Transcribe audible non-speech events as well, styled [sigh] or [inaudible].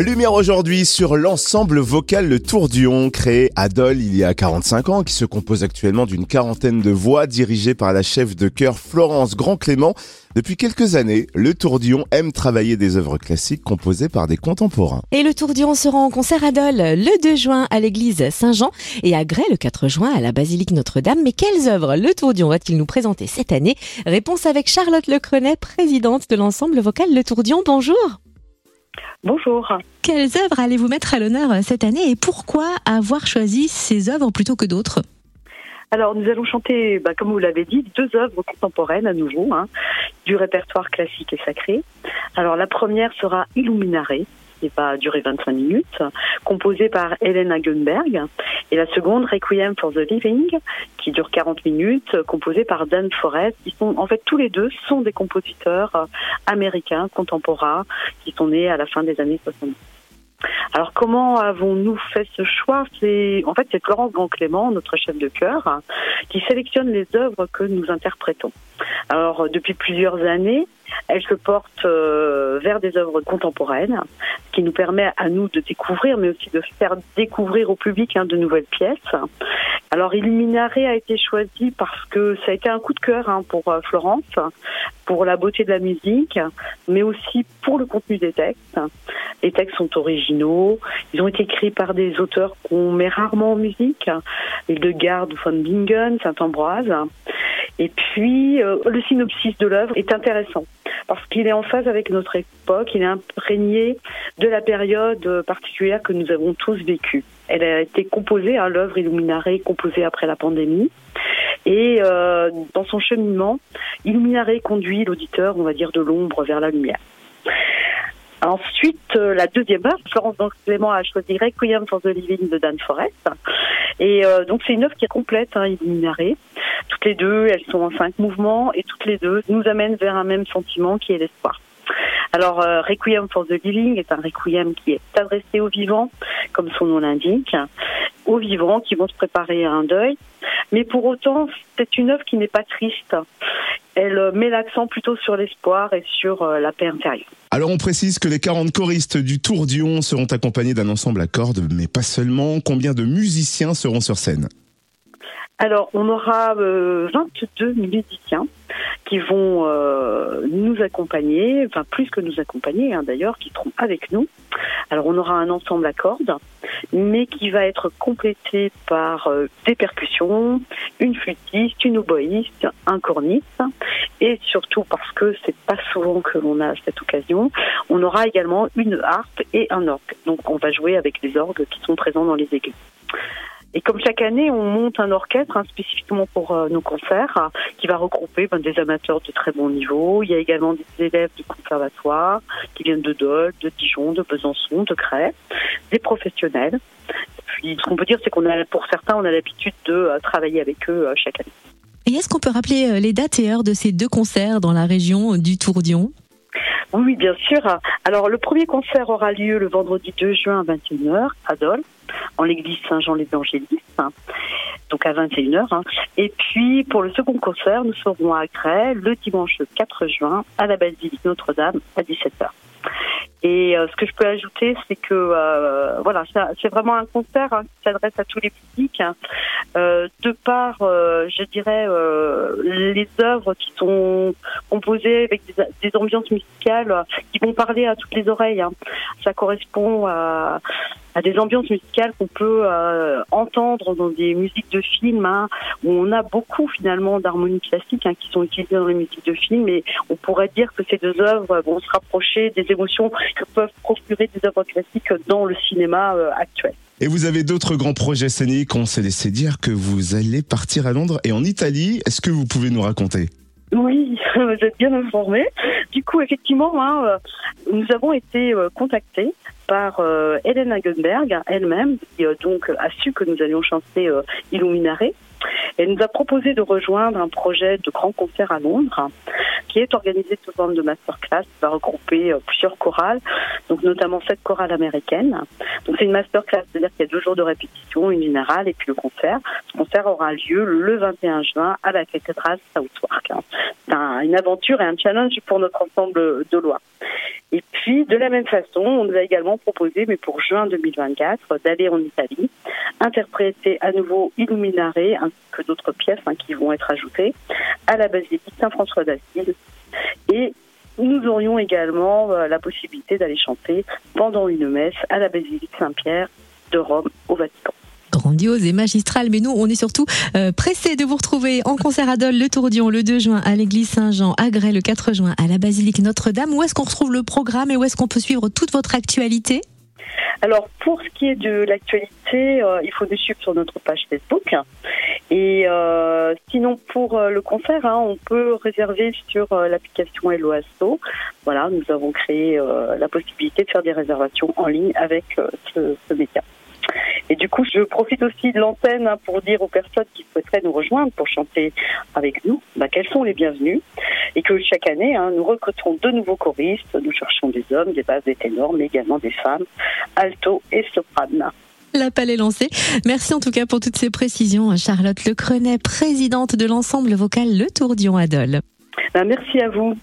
Lumière aujourd'hui sur l'ensemble vocal Le Tourdion, créé à Dole il y a 45 ans, qui se compose actuellement d'une quarantaine de voix dirigées par la chef de chœur Florence Grand-Clément. Depuis quelques années, Le Tourdion aime travailler des œuvres classiques composées par des contemporains. Et Le Tourdion sera en concert à Dole le 2 juin à l'église Saint-Jean et à Grès le 4 juin à la basilique Notre-Dame. Mais quelles œuvres Le Tourdion va-t-il nous présenter cette année? Réponse avec Charlotte Lecrenet, présidente de l'ensemble vocal Le Tourdion. Bonjour Bonjour. Quelles œuvres allez-vous mettre à l'honneur cette année et pourquoi avoir choisi ces œuvres plutôt que d'autres? Alors, nous allons chanter, bah, comme vous l'avez dit, deux œuvres contemporaines à nouveau, hein, du répertoire classique et sacré. Alors, la première sera Illuminare, qui va durer 25 minutes, composée par Hélène Hagenberg. Et la seconde, Requiem for the Living, qui dure 40 minutes, composée par Dan Forrest. Ils sont, en fait, tous les deux sont des compositeurs américains contemporains qui sont nés à la fin des années 70. Alors comment avons-nous fait ce choix? C'est en fait c'est Florence Grand Clément, notre chef de chœur, qui sélectionne les œuvres que nous interprétons. Alors depuis plusieurs années, elle se porte euh, vers des œuvres contemporaines, ce qui nous permet à nous de découvrir, mais aussi de faire découvrir au public hein, de nouvelles pièces. Alors Illuminare a été choisi parce que ça a été un coup de cœur hein, pour euh, Florence, pour la beauté de la musique, mais aussi pour le contenu des textes. Les textes sont originaux, ils ont été écrits par des auteurs qu'on met rarement en musique, Hildegard von Bingen, Saint-Ambroise. Et puis, euh, le synopsis de l'œuvre est intéressant parce qu'il est en phase avec notre époque, il est imprégné de la période particulière que nous avons tous vécue. Elle a été composée, hein, l'œuvre Illuminare, composée après la pandémie. Et euh, dans son cheminement, Illuminare conduit l'auditeur, on va dire, de l'ombre vers la lumière. Ensuite, euh, la deuxième œuvre, Florence Clément a choisi Requiem for the Living de Dan Forrest. Et euh, donc c'est une œuvre qui est complète, hein, Illuminare. Toutes les deux, elles sont en cinq mouvements et toutes les deux nous amènent vers un même sentiment qui est l'espoir. Alors, euh, Requiem for the Living est un requiem qui est adressé aux vivants, comme son nom l'indique, aux vivants qui vont se préparer à un deuil. Mais pour autant, c'est une œuvre qui n'est pas triste. Elle euh, met l'accent plutôt sur l'espoir et sur euh, la paix intérieure. Alors on précise que les 40 choristes du Tour Dion seront accompagnés d'un ensemble à cordes, mais pas seulement. Combien de musiciens seront sur scène? Alors, on aura 22 musiciens qui vont euh, nous accompagner, enfin plus que nous accompagner hein, d'ailleurs, qui seront avec nous. Alors on aura un ensemble à cordes, mais qui va être complété par euh, des percussions, une flûtiste, une oboïste, un corniste, et surtout parce que c'est pas souvent que l'on a cette occasion, on aura également une harpe et un orgue. Donc on va jouer avec les orgues qui sont présents dans les églises. Et comme chaque année, on monte un orchestre hein, spécifiquement pour euh, nos concerts hein, qui va regrouper ben, des amateurs de très bon niveau. Il y a également des élèves du conservatoire qui viennent de Dole, de Dijon, de Besançon, de Crète, des professionnels. puis, ce qu'on peut dire, c'est qu'on a, pour certains, on a l'habitude de euh, travailler avec eux euh, chaque année. Et est-ce qu'on peut rappeler les dates et heures de ces deux concerts dans la région du Tourdion? Oui, bien sûr. Alors, le premier concert aura lieu le vendredi 2 juin à 21h à Dole, en l'église Saint-Jean-l'Évangéliste, donc à 21h. Hein. Et puis, pour le second concert, nous serons à Grès le dimanche 4 juin à la basilique Notre-Dame à 17h. Et euh, ce que je peux ajouter, c'est que euh, voilà, c'est vraiment un concert hein, qui s'adresse à tous les publics. Euh, de par, je dirais, les œuvres qui sont composées avec des, des, ambiances musicales qui vont parler à toutes les oreilles. Hein. Ça correspond à, à des ambiances musicales qu'on peut euh, entendre dans des musiques de films, hein, où on a beaucoup finalement d'harmonies classiques hein, qui sont utilisées dans les musiques de films, et on pourrait dire que ces deux œuvres vont se rapprocher des émotions que peuvent procurer des œuvres classiques dans le cinéma euh, actuel. Et vous avez d'autres grands projets scéniques. On s'est laissé dire que vous allez partir à Londres et en Italie. Est-ce que vous pouvez nous raconter? Oui, [laughs] vous êtes bien informé. Du coup, effectivement, hein, euh, nous avons été contactés par euh, Hélène Hagenberg elle-même, qui euh, donc a su que nous allions chanter euh, Illuminare. Elle nous a proposé de rejoindre un projet de grand concert à Londres qui est organisé sous forme de masterclass, qui va regrouper euh, plusieurs chorales, donc notamment cette chorale américaine. Donc c'est une masterclass, c'est-à-dire qu'il y a deux jours de répétition, une générale et puis le concert. Ce concert aura lieu le 21 juin à la cathédrale Southwark. C'est une aventure et un challenge pour notre ensemble de lois. Et puis, de la même façon, on nous a également proposé, mais pour juin 2024, d'aller en Italie, interpréter à nouveau Illuminare, ainsi que d'autres pièces hein, qui vont être ajoutées, à la basilique Saint-François d'Assise. Et nous aurions également euh, la possibilité d'aller chanter pendant une messe à la basilique Saint-Pierre de Rome au Vatican grandiose et magistrale. Mais nous, on est surtout euh, pressés de vous retrouver en concert à Dole le Tourdion le 2 juin, à l'église Saint-Jean, à Grès le 4 juin, à la basilique Notre-Dame. Où est-ce qu'on retrouve le programme et où est-ce qu'on peut suivre toute votre actualité? Alors pour ce qui est de l'actualité, euh, il faut nous suivre sur notre page Facebook. Et euh, sinon pour le concert, hein, on peut réserver sur l'application Eloasto. Voilà, nous avons créé la possibilité de faire des réservations en ligne avec ce, ce média. Et du coup, je profite aussi de l'antenne hein, pour dire aux personnes qui souhaiteraient nous rejoindre pour chanter avec nous bah, qu'elles sont les bienvenues et que chaque année, hein, nous recrutons de nouveaux choristes. Nous cherchons des hommes, des basses, des ténors, mais également des femmes, alto et soprane. L'appel est lancé. Merci en tout cas pour toutes ces précisions, Charlotte Lecrenet, présidente de l'ensemble vocal Le Tourdion Adol. Bah, merci à vous.